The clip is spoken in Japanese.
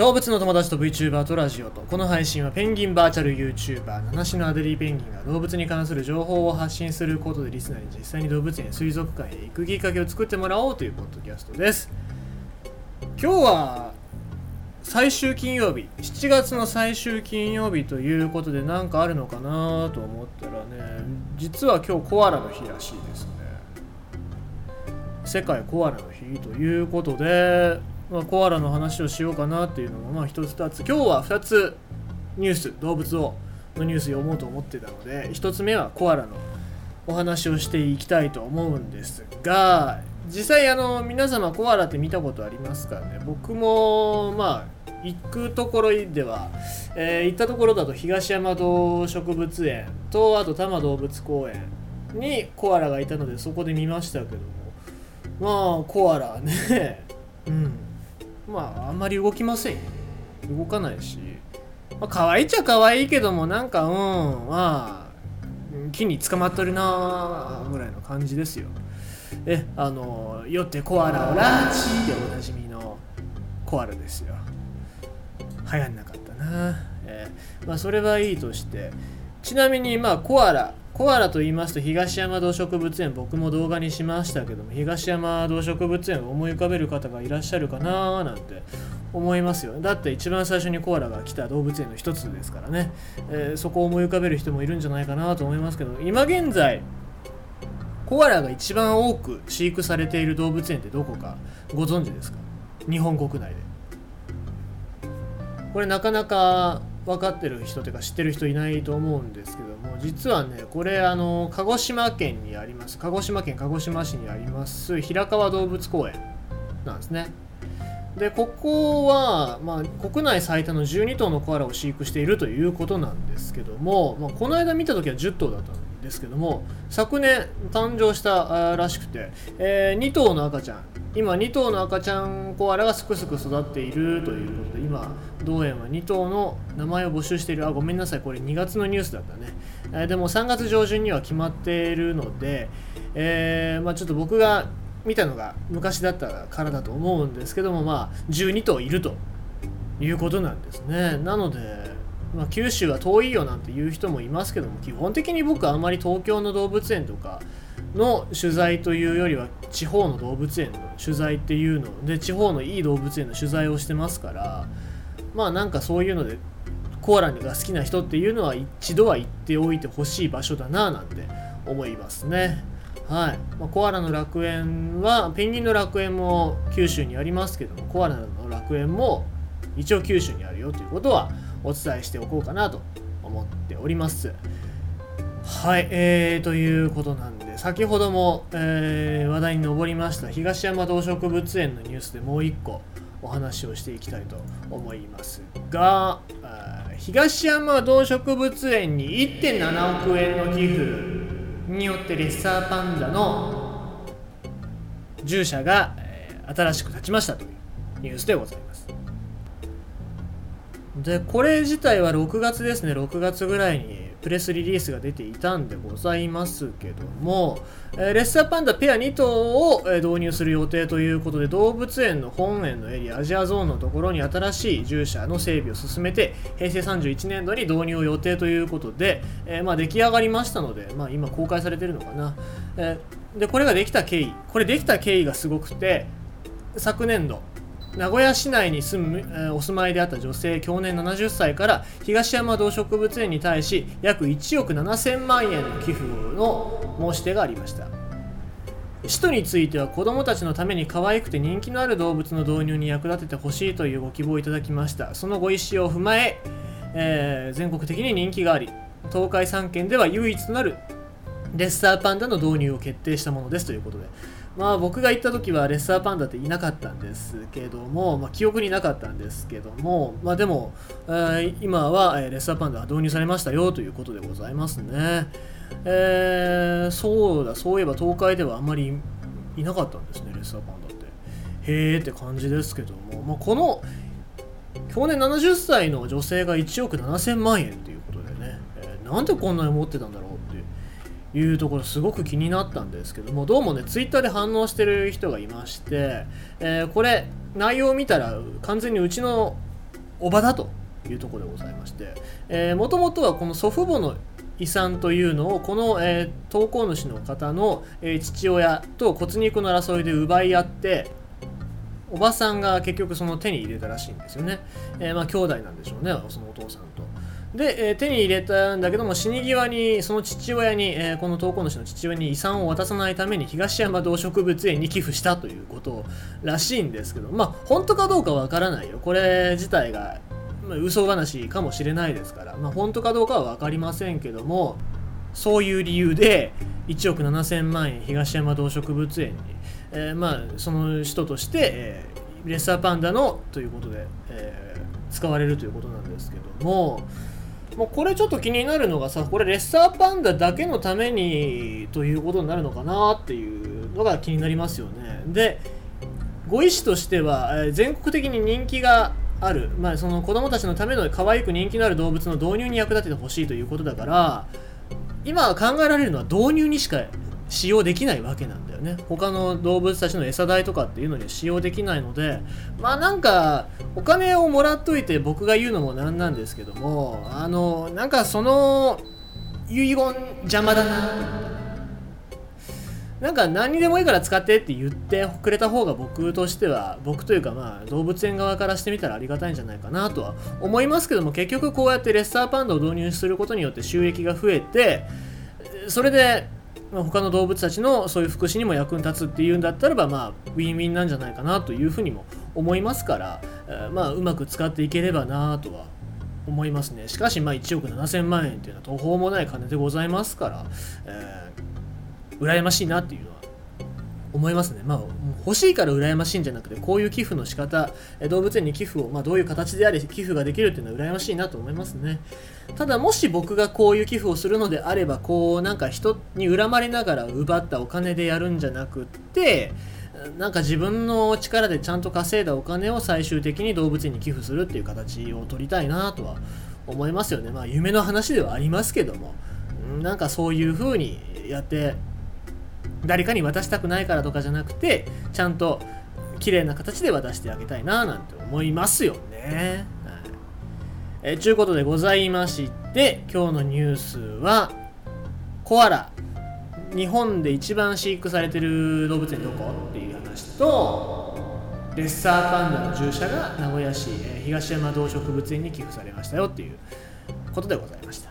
動物の友達と VTuber とラジオと。この配信はペンギンバーチャル YouTuber 七種のアデリーペンギンが動物に関する情報を発信することでリスナーに実際に動物園水族館へ行くきっかけを作ってもらおうというポッドキャストです。今日は最終金曜日7月の最終金曜日ということで何かあるのかなと思ったらね実は今日コアラの日らしいですね。世界コアラの日ということでまあ、コアラの話をしようかなっていうのもまあ一つ二つ。今日は2つニュース動物をのニュース読もうと思ってたので1つ目はコアラのお話をしていきたいと思うんですが実際あの皆様コアラって見たことありますかね？僕もまあ行くところでは、えー、行ったところだと東山動植物園とあと多摩動物公園にコアラがいたのでそこで見ましたけども。まあコアラねうん。まああんまり動きません動かないし、まあ、可愛いっちゃ可愛いけどもなんかうんまあ木に捕まっとるなぐらいの感じですよ。えあのよってコアラをラーチでおなじみのコアラですよ。流行んなかったな。え、まあそれはいいとして。ちなみにまあコアラコアラと言いますと東山動植物園僕も動画にしましたけども東山動植物園を思い浮かべる方がいらっしゃるかななんて思いますよ。だって一番最初にコアラが来た動物園の一つですからね、えー、そこを思い浮かべる人もいるんじゃないかなと思いますけど今現在コアラが一番多く飼育されている動物園ってどこかご存知ですか？日本国内で。これなかなか分かってる人というか知ってる人いないと思うんですけども実はねこれあの鹿児島県にあります。鹿児島県鹿児島市にあります平川動物公園なんですね。でここは、まあ、国内最多の12頭のコアラを飼育しているということなんですけども、まあ、この間見た時は10頭だったんですですけども昨年誕生したらしくて、えー、2頭の赤ちゃん。今2頭の赤ちゃんコアラがすくすく育っているということで今同園は2頭の名前を募集している。あごめんなさい。これ2月のニュースだったね、えー、でも3月上旬には決まっているので、えー、まあ、ちょっと僕が見たのが昔だったからだと思うんですけどもまあ12頭いるということなんですね。なので、まあ、九州は遠いよなんて言う人もいますけども基本的に僕はあんまり東京の動物園とかの取材というよりは地方の動物園の取材っていうので地方のいい動物園の取材をしてますからまあなんかそういうのでコアラが好きな人っていうのは一度は行っておいてほしい場所だななんて思いますね。はいまあ、コアラの楽園はペンギンの楽園も九州にありますけどもコアラの楽園も一応九州にあるよということはお伝えしておこうかなと思っております。はい、えー、ということなんで先ほども、えー、話題に上りました東山動植物園のニュースでもう一個お話をしていきたいと思いますが東山動植物園に1.7億円の寄付によってレッサーパンダの従者が、えー、新しく立ちましたというニュースでございますでこれ自体は6月ですね。6月ぐらいにプレスリリースが出ていたんでございますけども、えー、レッサーパンダペア2頭を、え導入する予定ということで動物園の本園のエリアアジアゾーンのところに新しい獣舎の整備を進めて平成31年度に導入を予定ということで、えー、まあ、出来上がりましたので、まあ、今公開されてるのかな、え、でこれができた経緯。これできた経緯がすごくて昨年度名古屋市内に住む、お住まいであった女性去年70歳から東山動植物園に対し約1億7000万円の寄付の申し出がありました。使途については子どもたちのために可愛くて人気のある動物の導入に役立ててほしいというご希望をいただきました。そのご意思を踏まええー、全国的に人気があり東海3県では唯一となるレッサーパンダの導入を決定したものですということで。まあ僕が行った時はレッサーパンダっていなかったんですけども、まあ、記憶になかったんですけども、まあでも、え、今はレッサーパンダが導入されましたよということでございますね。えー、そうだ、そういえば東海ではあんまりいなかったんですね、レッサーパンダって。へーって感じですけども、まあ、この去年70歳の女性が1億7000万円ということでね、えー、なんでこんなに持ってたんだろういうところすごく気になったんですけどもどうもねツイッターで反応してる人がいまして、えー、これ内容を見たら完全にうちのおばだというところでございましてもともとはこの祖父母の遺産というのをこの、えー、投稿主の方の、えー、父親と骨肉の争いで奪い合っておばさんが結局その手に入れたらしいんですよね、えー、まあ兄弟なんでしょうねそのお父さんと。で、えー、手に入れたんだけども死に際にその父親に、えー、この投稿主の父親に遺産を渡さないために東山動植物園に寄付したということらしいんですけどまあ本当かどうかわからないよ。これ自体が、まあ、嘘話かもしれないですから、まあ、本当かどうかは分かりませんけどもそういう理由で1億7000万円東山動植物園に、えー、まあその人として、えー、レッサーパンダのということで、えー、使われるということなんですけどももうこれちょっと気になるのがさこれレッサーパンダだけのためにということになるのかなっていうのが気になりますよね。でご意思としては、えー、全国的に人気がある、まあ、その子供たちのための可愛く人気のある動物の導入に役立ててほしいということだから今考えられるのは導入にしか使用できないわけなんだよね。他の動物たちの餌代とかっていうのには使用できないのでまあなんかお金をもらっといて僕が言うのもなんなんですけどもあのなんかその遺言邪魔だな。なんか何にでもいいから使ってって言ってくれた方が僕としては僕というかまあ動物園側からしてみたらありがたいんじゃないかなとは思いますけども結局こうやってレッサーパンダを導入することによって収益が増えてそれでま他の動物たちのそういう福祉にも役に立つっていうんだったらばまあウィンウィンなんじゃないかなというふうにも思いますから、えー、まあうまく使っていければなとは思いますね。しかしまあ1億7000万円っていうのは途方もない金でございますから、えー羨ましいなっていうのは思いますね。まあ、欲しいから羨ましいんじゃなくて、こういう寄付の仕方、動物園に寄付を、まあ、どういう形であれ寄付ができるっていうのは羨ましいなと思いますね。ただ、もし僕がこういう寄付をするのであれば、こう、なんか人に恨まれながら奪ったお金でやるんじゃなくって、なんか自分の力でちゃんと稼いだお金を最終的に動物園に寄付するっていう形を取りたいなとは思いますよね。まあ、夢の話ではありますけども、なんかそういう風にやって誰かに渡したくないからとかじゃなくてちゃんと綺麗な形で渡してあげたいななんて思いますよね。はい、えちゅうことでございまして今日のニュースはコアラ日本で一番飼育されてる動物園どこ？っていう話とレッサーパンダの従者が名古屋市え東山動植物園に寄付されましたよっていうことでございました。